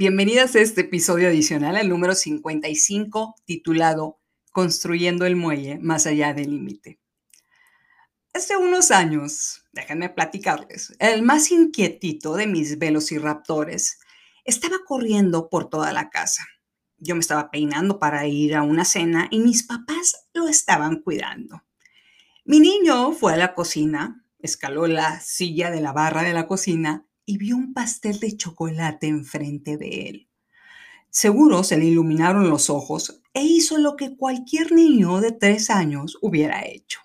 Bienvenidas a este episodio adicional, el número 55, titulado Construyendo el muelle más allá del límite. Hace unos años, déjenme platicarles, el más inquietito de mis velociraptores estaba corriendo por toda la casa. Yo me estaba peinando para ir a una cena y mis papás lo estaban cuidando. Mi niño fue a la cocina, escaló la silla de la barra de la cocina y vio un pastel de chocolate enfrente de él. Seguro se le iluminaron los ojos e hizo lo que cualquier niño de tres años hubiera hecho.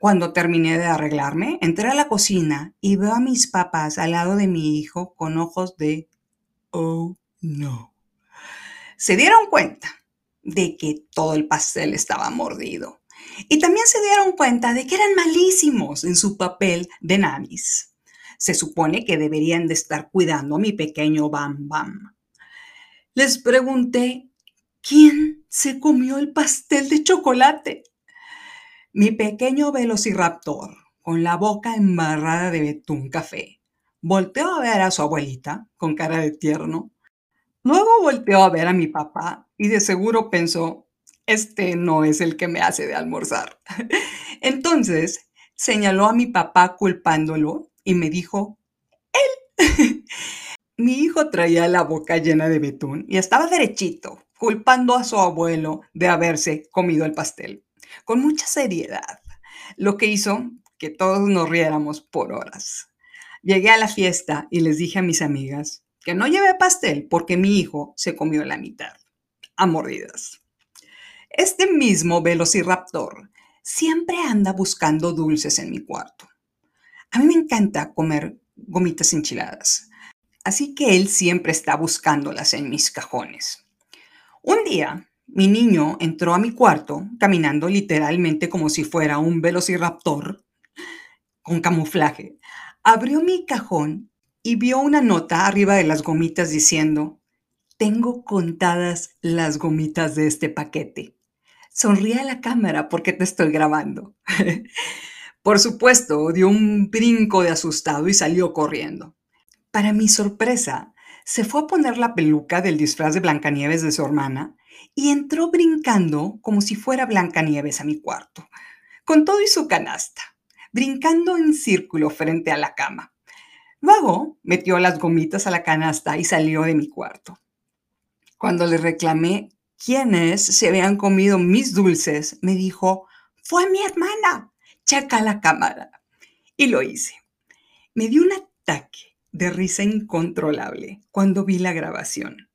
Cuando terminé de arreglarme, entré a la cocina y veo a mis papás al lado de mi hijo con ojos de, oh no. Se dieron cuenta de que todo el pastel estaba mordido. Y también se dieron cuenta de que eran malísimos en su papel de nanis. Se supone que deberían de estar cuidando a mi pequeño Bam Bam. Les pregunté, ¿quién se comió el pastel de chocolate? Mi pequeño velociraptor, con la boca embarrada de betún café, volteó a ver a su abuelita con cara de tierno. Luego volteó a ver a mi papá y de seguro pensó, este no es el que me hace de almorzar. Entonces señaló a mi papá culpándolo y me dijo, él. Mi hijo traía la boca llena de betún y estaba derechito, culpando a su abuelo de haberse comido el pastel, con mucha seriedad, lo que hizo que todos nos riéramos por horas. Llegué a la fiesta y les dije a mis amigas que no llevé pastel porque mi hijo se comió la mitad, a mordidas. Este mismo velociraptor siempre anda buscando dulces en mi cuarto. A mí me encanta comer gomitas enchiladas, así que él siempre está buscándolas en mis cajones. Un día, mi niño entró a mi cuarto caminando literalmente como si fuera un velociraptor con camuflaje. Abrió mi cajón y vio una nota arriba de las gomitas diciendo, tengo contadas las gomitas de este paquete. Sonríe a la cámara porque te estoy grabando. Por supuesto, dio un brinco de asustado y salió corriendo. Para mi sorpresa, se fue a poner la peluca del disfraz de Blancanieves de su hermana y entró brincando como si fuera Blancanieves a mi cuarto, con todo y su canasta, brincando en círculo frente a la cama. Luego metió las gomitas a la canasta y salió de mi cuarto. Cuando le reclamé quiénes se habían comido mis dulces, me dijo, fue mi hermana checa la cámara. Y lo hice. Me dio un ataque de risa incontrolable cuando vi la grabación.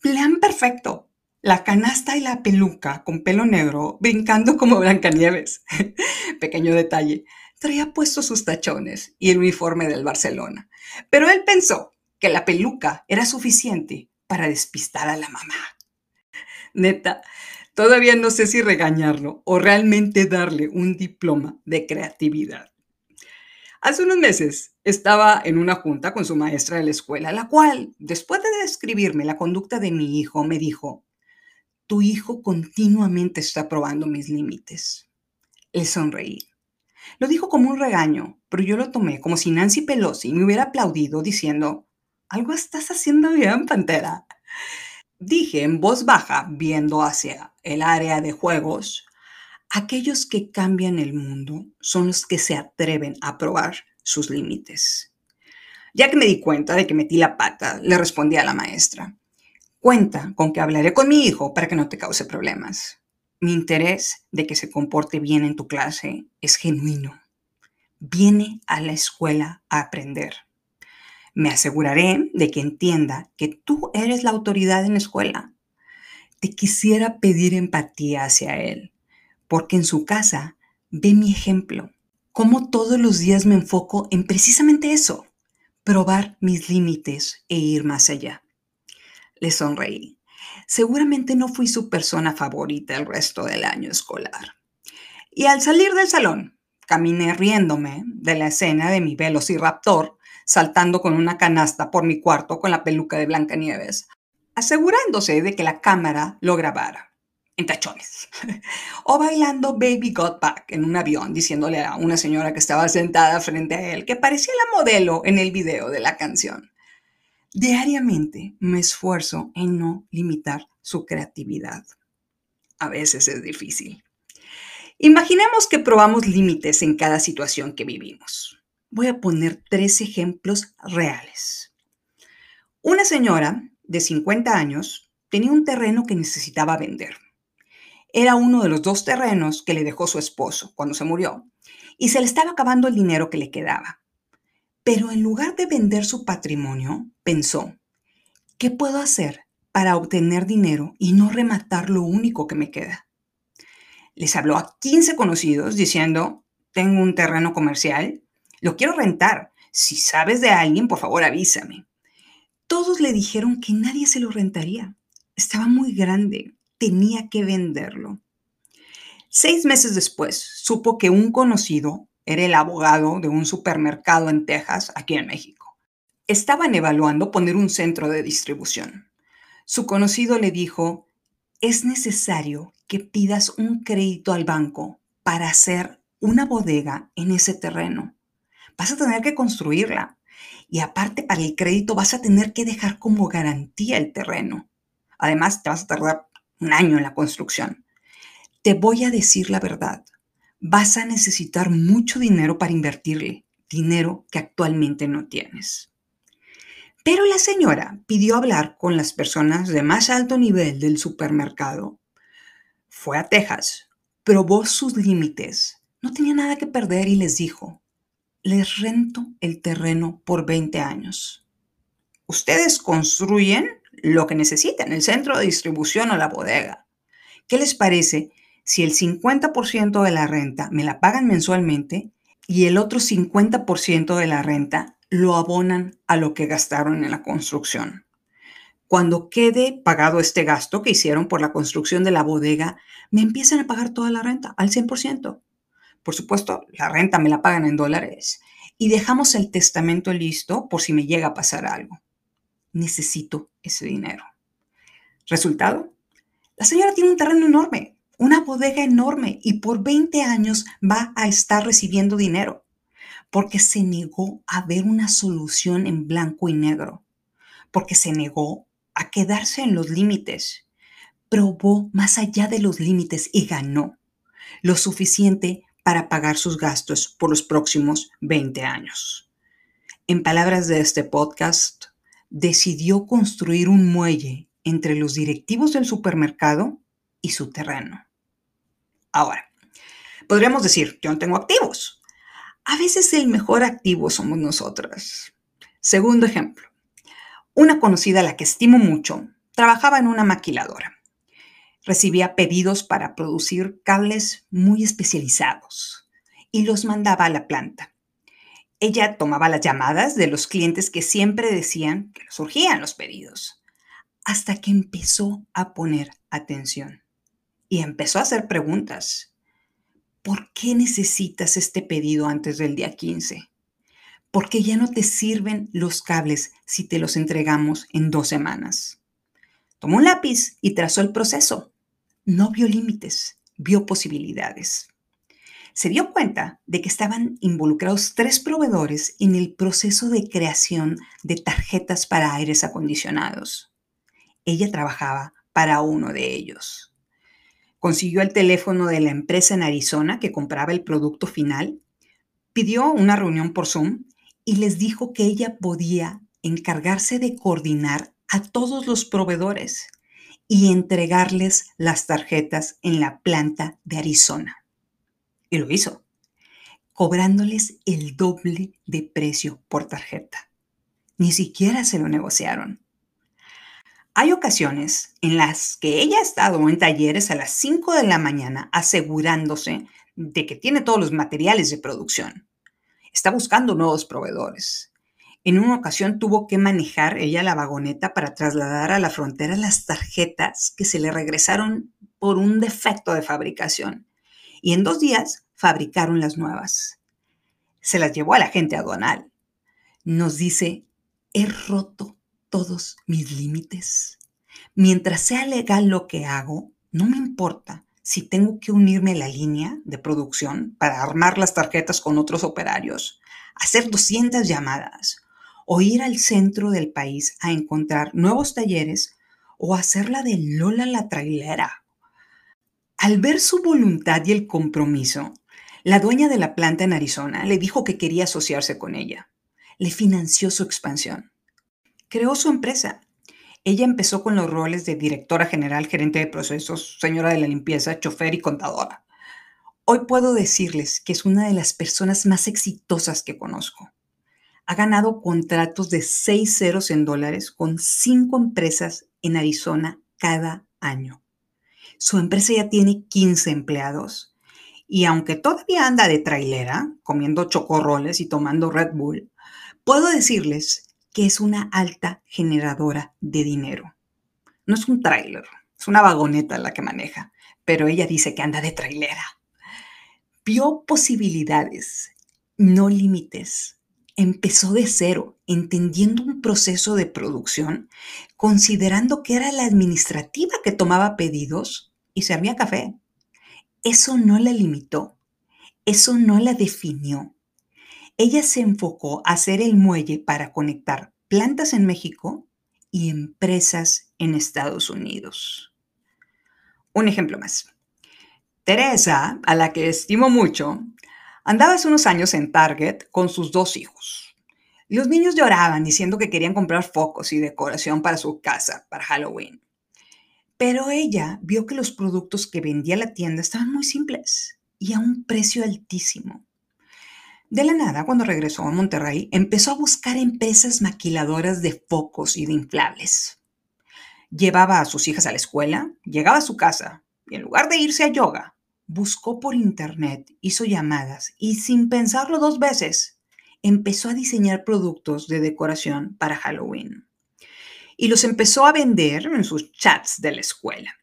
Plan perfecto. La canasta y la peluca con pelo negro brincando como Blancanieves. Pequeño detalle. Traía puestos sus tachones y el uniforme del Barcelona. Pero él pensó que la peluca era suficiente para despistar a la mamá. Neta, Todavía no sé si regañarlo o realmente darle un diploma de creatividad. Hace unos meses estaba en una junta con su maestra de la escuela, la cual, después de describirme la conducta de mi hijo, me dijo, tu hijo continuamente está probando mis límites. Le sonreí. Lo dijo como un regaño, pero yo lo tomé como si Nancy Pelosi me hubiera aplaudido diciendo, algo estás haciendo bien, Pantera. Dije en voz baja, viendo hacia el área de juegos, aquellos que cambian el mundo son los que se atreven a probar sus límites. Ya que me di cuenta de que metí la pata, le respondí a la maestra, cuenta con que hablaré con mi hijo para que no te cause problemas. Mi interés de que se comporte bien en tu clase es genuino. Viene a la escuela a aprender. Me aseguraré de que entienda que tú eres la autoridad en la escuela. Te quisiera pedir empatía hacia él, porque en su casa ve mi ejemplo, cómo todos los días me enfoco en precisamente eso, probar mis límites e ir más allá. Le sonreí. Seguramente no fui su persona favorita el resto del año escolar. Y al salir del salón, caminé riéndome de la escena de mi velociraptor saltando con una canasta por mi cuarto con la peluca de Blancanieves, asegurándose de que la cámara lo grabara en tachones. o bailando Baby Got Back en un avión, diciéndole a una señora que estaba sentada frente a él que parecía la modelo en el video de la canción. Diariamente me esfuerzo en no limitar su creatividad. A veces es difícil. Imaginemos que probamos límites en cada situación que vivimos. Voy a poner tres ejemplos reales. Una señora de 50 años tenía un terreno que necesitaba vender. Era uno de los dos terrenos que le dejó su esposo cuando se murió y se le estaba acabando el dinero que le quedaba. Pero en lugar de vender su patrimonio, pensó, ¿qué puedo hacer para obtener dinero y no rematar lo único que me queda? Les habló a 15 conocidos diciendo, tengo un terreno comercial, lo quiero rentar. Si sabes de alguien, por favor avísame. Todos le dijeron que nadie se lo rentaría. Estaba muy grande, tenía que venderlo. Seis meses después, supo que un conocido era el abogado de un supermercado en Texas, aquí en México. Estaban evaluando poner un centro de distribución. Su conocido le dijo, es necesario que pidas un crédito al banco para hacer una bodega en ese terreno. Vas a tener que construirla. Y aparte, para el crédito vas a tener que dejar como garantía el terreno. Además, te vas a tardar un año en la construcción. Te voy a decir la verdad vas a necesitar mucho dinero para invertirle, dinero que actualmente no tienes. Pero la señora pidió hablar con las personas de más alto nivel del supermercado. Fue a Texas, probó sus límites, no tenía nada que perder y les dijo, les rento el terreno por 20 años. Ustedes construyen lo que necesitan, el centro de distribución o la bodega. ¿Qué les parece si el 50% de la renta me la pagan mensualmente y el otro 50% de la renta lo abonan a lo que gastaron en la construcción. Cuando quede pagado este gasto que hicieron por la construcción de la bodega, me empiezan a pagar toda la renta al 100%. Por supuesto, la renta me la pagan en dólares y dejamos el testamento listo por si me llega a pasar algo. Necesito ese dinero. Resultado, la señora tiene un terreno enorme, una bodega enorme y por 20 años va a estar recibiendo dinero porque se negó a ver una solución en blanco y negro, porque se negó a quedarse en los límites, probó más allá de los límites y ganó lo suficiente para pagar sus gastos por los próximos 20 años. En palabras de este podcast, decidió construir un muelle entre los directivos del supermercado y su terreno. Ahora, podríamos decir, yo no tengo activos. A veces el mejor activo somos nosotras. Segundo ejemplo, una conocida a la que estimo mucho trabajaba en una maquiladora. Recibía pedidos para producir cables muy especializados y los mandaba a la planta. Ella tomaba las llamadas de los clientes que siempre decían que surgían los pedidos, hasta que empezó a poner atención y empezó a hacer preguntas. ¿Por qué necesitas este pedido antes del día 15? ¿Por qué ya no te sirven los cables si te los entregamos en dos semanas? Tomó un lápiz y trazó el proceso. No vio límites, vio posibilidades. Se dio cuenta de que estaban involucrados tres proveedores en el proceso de creación de tarjetas para aires acondicionados. Ella trabajaba para uno de ellos. Consiguió el teléfono de la empresa en Arizona que compraba el producto final, pidió una reunión por Zoom y les dijo que ella podía encargarse de coordinar a todos los proveedores y entregarles las tarjetas en la planta de Arizona. Y lo hizo, cobrándoles el doble de precio por tarjeta. Ni siquiera se lo negociaron. Hay ocasiones en las que ella ha estado en talleres a las 5 de la mañana asegurándose de que tiene todos los materiales de producción. Está buscando nuevos proveedores. En una ocasión tuvo que manejar ella la vagoneta para trasladar a la frontera las tarjetas que se le regresaron por un defecto de fabricación. Y en dos días fabricaron las nuevas. Se las llevó a la gente aduanal. Nos dice, he roto todos mis límites. Mientras sea legal lo que hago, no me importa si tengo que unirme a la línea de producción para armar las tarjetas con otros operarios, hacer 200 llamadas o ir al centro del país a encontrar nuevos talleres o hacerla de Lola la trailera. Al ver su voluntad y el compromiso, la dueña de la planta en Arizona le dijo que quería asociarse con ella. Le financió su expansión. Creó su empresa. Ella empezó con los roles de directora general, gerente de procesos, señora de la limpieza, chofer y contadora. Hoy puedo decirles que es una de las personas más exitosas que conozco. Ha ganado contratos de seis ceros en dólares con cinco empresas en Arizona cada año. Su empresa ya tiene 15 empleados y aunque todavía anda de trailera, comiendo chocorroles y tomando Red Bull, puedo decirles que es una alta generadora de dinero. No es un trailer, es una vagoneta la que maneja, pero ella dice que anda de trailera vio posibilidades, no límites. Empezó de cero, entendiendo un proceso de producción, considerando que era la administrativa que tomaba pedidos y servía café. Eso no la limitó, eso no la definió. Ella se enfocó a hacer el muelle para conectar plantas en México y empresas en Estados Unidos. Un ejemplo más. Teresa, a la que estimo mucho, andaba hace unos años en Target con sus dos hijos. Los niños lloraban diciendo que querían comprar focos y decoración para su casa para Halloween. Pero ella vio que los productos que vendía la tienda estaban muy simples y a un precio altísimo. De la nada, cuando regresó a Monterrey, empezó a buscar empresas maquiladoras de focos y de inflables. Llevaba a sus hijas a la escuela, llegaba a su casa y en lugar de irse a yoga, buscó por internet, hizo llamadas y sin pensarlo dos veces, empezó a diseñar productos de decoración para Halloween. Y los empezó a vender en sus chats de la escuela.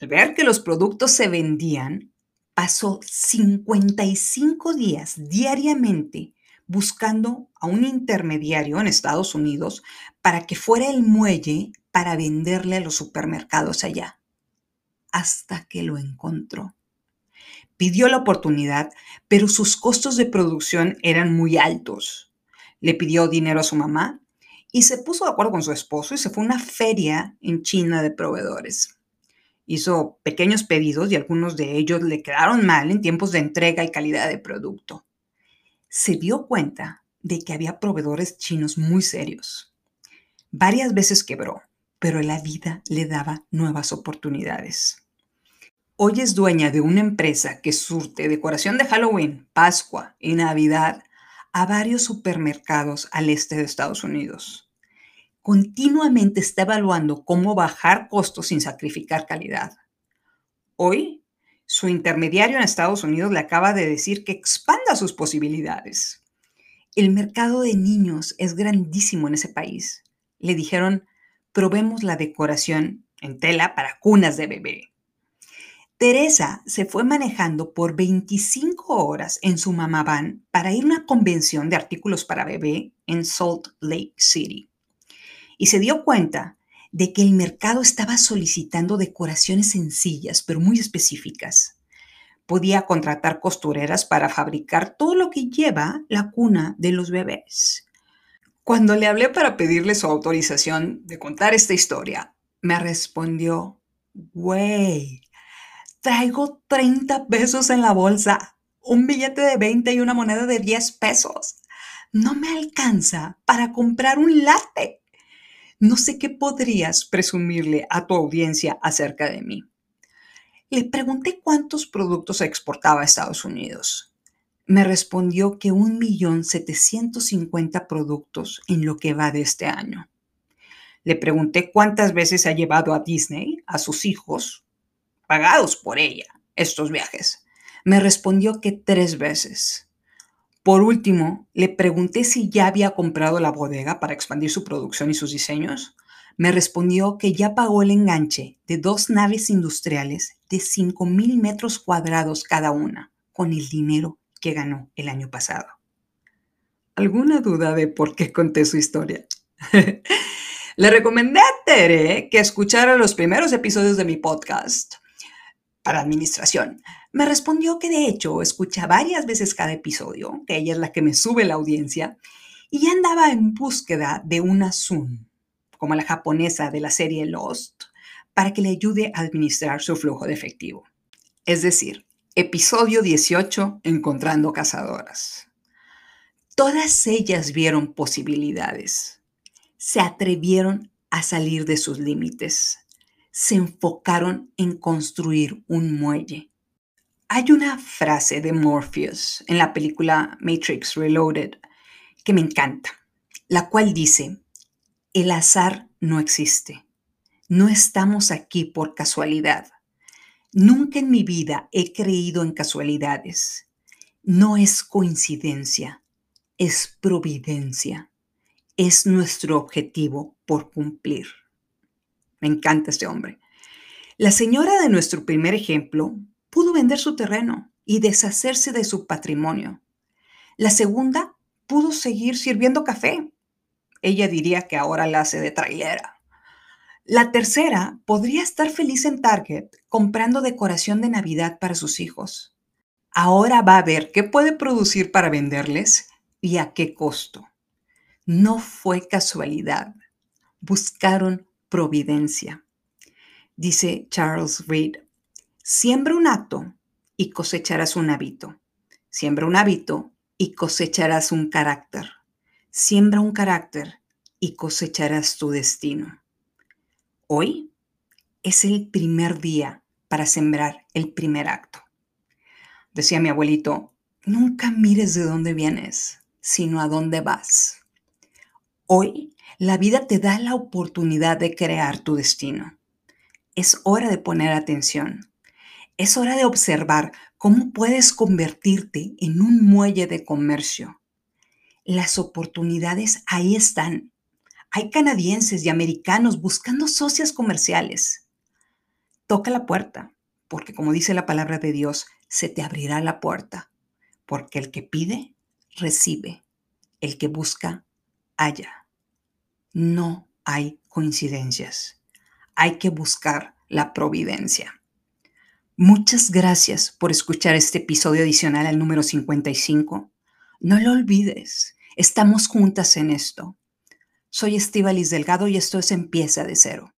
Al ver que los productos se vendían, pasó 55 días diariamente buscando a un intermediario en Estados Unidos para que fuera el muelle para venderle a los supermercados allá hasta que lo encontró. Pidió la oportunidad, pero sus costos de producción eran muy altos. Le pidió dinero a su mamá y se puso de acuerdo con su esposo y se fue a una feria en China de proveedores. Hizo pequeños pedidos y algunos de ellos le quedaron mal en tiempos de entrega y calidad de producto. Se dio cuenta de que había proveedores chinos muy serios. Varias veces quebró pero la vida le daba nuevas oportunidades. Hoy es dueña de una empresa que surte decoración de Halloween, Pascua y Navidad a varios supermercados al este de Estados Unidos. Continuamente está evaluando cómo bajar costos sin sacrificar calidad. Hoy, su intermediario en Estados Unidos le acaba de decir que expanda sus posibilidades. El mercado de niños es grandísimo en ese país. Le dijeron, probemos la decoración en tela para cunas de bebé. Teresa se fue manejando por 25 horas en su mamá van para ir a una convención de artículos para bebé en Salt Lake City. Y se dio cuenta de que el mercado estaba solicitando decoraciones sencillas, pero muy específicas. Podía contratar costureras para fabricar todo lo que lleva la cuna de los bebés. Cuando le hablé para pedirle su autorización de contar esta historia, me respondió, güey, traigo 30 pesos en la bolsa, un billete de 20 y una moneda de 10 pesos. No me alcanza para comprar un latte. No sé qué podrías presumirle a tu audiencia acerca de mí. Le pregunté cuántos productos exportaba a Estados Unidos me respondió que 1.750.000 productos en lo que va de este año. Le pregunté cuántas veces ha llevado a Disney a sus hijos, pagados por ella, estos viajes. Me respondió que tres veces. Por último, le pregunté si ya había comprado la bodega para expandir su producción y sus diseños. Me respondió que ya pagó el enganche de dos naves industriales de 5.000 metros cuadrados cada una con el dinero que ganó el año pasado. ¿Alguna duda de por qué conté su historia? Le recomendé a Tere que escuchara los primeros episodios de mi podcast para administración. Me respondió que de hecho escucha varias veces cada episodio, que ella es la que me sube la audiencia, y andaba en búsqueda de una Zoom, como la japonesa de la serie Lost, para que le ayude a administrar su flujo de efectivo. Es decir, episodio 18, Encontrando Cazadoras. Todas ellas vieron posibilidades, se atrevieron a salir de sus límites, se enfocaron en construir un muelle. Hay una frase de Morpheus en la película Matrix Reloaded que me encanta, la cual dice, el azar no existe. No estamos aquí por casualidad. Nunca en mi vida he creído en casualidades. No es coincidencia, es providencia. Es nuestro objetivo por cumplir. Me encanta este hombre. La señora de nuestro primer ejemplo pudo vender su terreno y deshacerse de su patrimonio. La segunda pudo seguir sirviendo café. Ella diría que ahora la hace de trailera. La tercera podría estar feliz en Target comprando decoración de Navidad para sus hijos. Ahora va a ver qué puede producir para venderles y a qué costo. No fue casualidad. Buscaron providencia. Dice Charles Reed, siembra un acto y cosecharás un hábito. Siembra un hábito y cosecharás un carácter. Siembra un carácter y cosecharás tu destino. Hoy es el primer día para sembrar el primer acto. Decía mi abuelito, nunca mires de dónde vienes, sino a dónde vas. Hoy la vida te da la oportunidad de crear tu destino. Es hora de poner atención. Es hora de observar cómo puedes convertirte en un muelle de comercio. Las oportunidades ahí están. Hay canadienses y americanos buscando socias comerciales. Toca la puerta, porque como dice la palabra de Dios, se te abrirá la puerta, porque el que pide, recibe, el que busca, halla. No hay coincidencias. Hay que buscar la providencia. Muchas gracias por escuchar este episodio adicional al número 55. No lo olvides, estamos juntas en esto. Soy Estivalis Delgado y esto es Empieza de Cero.